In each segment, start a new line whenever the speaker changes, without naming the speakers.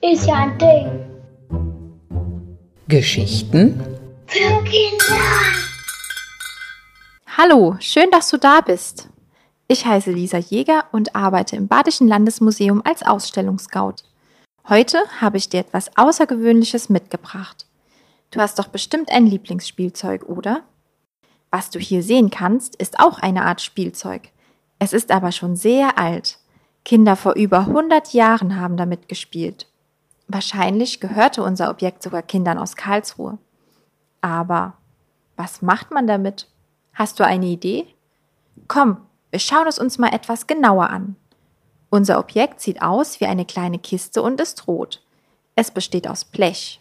Ist ja ein Ding.
Geschichten
Für Kinder.
Hallo, schön, dass du da bist. Ich heiße Lisa Jäger und arbeite im Badischen Landesmuseum als Ausstellungsscout. Heute habe ich dir etwas Außergewöhnliches mitgebracht. Du hast doch bestimmt ein Lieblingsspielzeug, oder? Was du hier sehen kannst, ist auch eine Art Spielzeug. Es ist aber schon sehr alt. Kinder vor über 100 Jahren haben damit gespielt. Wahrscheinlich gehörte unser Objekt sogar Kindern aus Karlsruhe. Aber was macht man damit? Hast du eine Idee? Komm, wir schauen es uns mal etwas genauer an. Unser Objekt sieht aus wie eine kleine Kiste und ist rot. Es besteht aus Blech.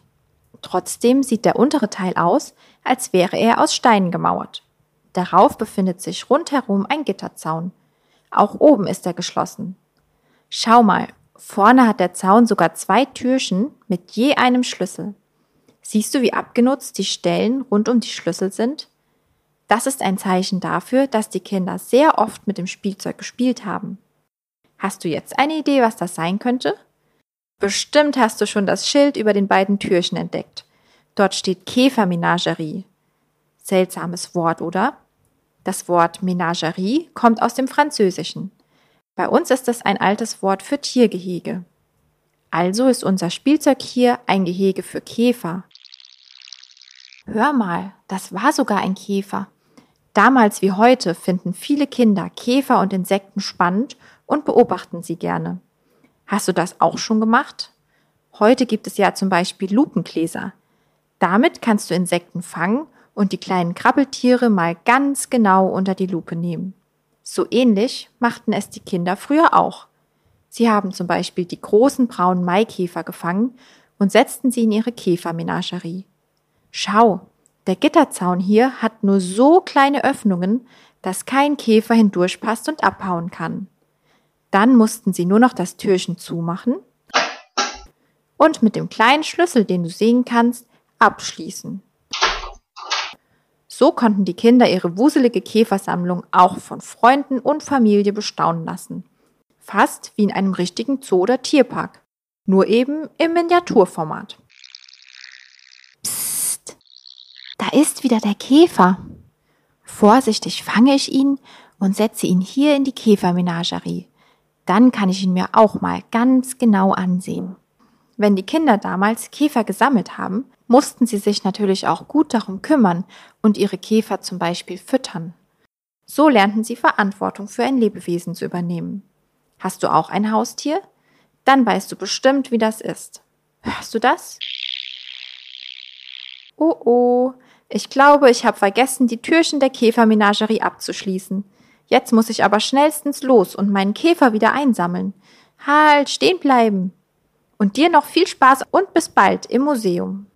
Trotzdem sieht der untere Teil aus, als wäre er aus Steinen gemauert. Darauf befindet sich rundherum ein Gitterzaun. Auch oben ist er geschlossen. Schau mal, vorne hat der Zaun sogar zwei Türchen mit je einem Schlüssel. Siehst du, wie abgenutzt die Stellen rund um die Schlüssel sind? Das ist ein Zeichen dafür, dass die Kinder sehr oft mit dem Spielzeug gespielt haben. Hast du jetzt eine Idee, was das sein könnte? Bestimmt hast du schon das Schild über den beiden Türchen entdeckt. Dort steht Käfermenagerie. Seltsames Wort, oder? Das Wort Menagerie kommt aus dem Französischen. Bei uns ist es ein altes Wort für Tiergehege. Also ist unser Spielzeug hier ein Gehege für Käfer. Hör mal, das war sogar ein Käfer. Damals wie heute finden viele Kinder Käfer und Insekten spannend und beobachten sie gerne. Hast du das auch schon gemacht? Heute gibt es ja zum Beispiel Lupengläser. Damit kannst du Insekten fangen und die kleinen Krabbeltiere mal ganz genau unter die Lupe nehmen. So ähnlich machten es die Kinder früher auch. Sie haben zum Beispiel die großen braunen Maikäfer gefangen und setzten sie in ihre Käfermenagerie. Schau, der Gitterzaun hier hat nur so kleine Öffnungen, dass kein Käfer hindurchpasst und abhauen kann. Dann mussten sie nur noch das Türchen zumachen und mit dem kleinen Schlüssel, den du sehen kannst, abschließen. So konnten die Kinder ihre wuselige Käfersammlung auch von Freunden und Familie bestaunen lassen. Fast wie in einem richtigen Zoo oder Tierpark, nur eben im Miniaturformat. Psst, da ist wieder der Käfer. Vorsichtig fange ich ihn und setze ihn hier in die Käfermenagerie. Dann kann ich ihn mir auch mal ganz genau ansehen. Wenn die Kinder damals Käfer gesammelt haben, mussten sie sich natürlich auch gut darum kümmern und ihre Käfer zum Beispiel füttern. So lernten sie Verantwortung für ein Lebewesen zu übernehmen. Hast du auch ein Haustier? Dann weißt du bestimmt, wie das ist. Hörst du das? Oh oh, ich glaube, ich habe vergessen, die Türchen der Käfermenagerie abzuschließen. Jetzt muss ich aber schnellstens los und meinen Käfer wieder einsammeln. Halt, stehen bleiben. Und dir noch viel Spaß und bis bald im Museum.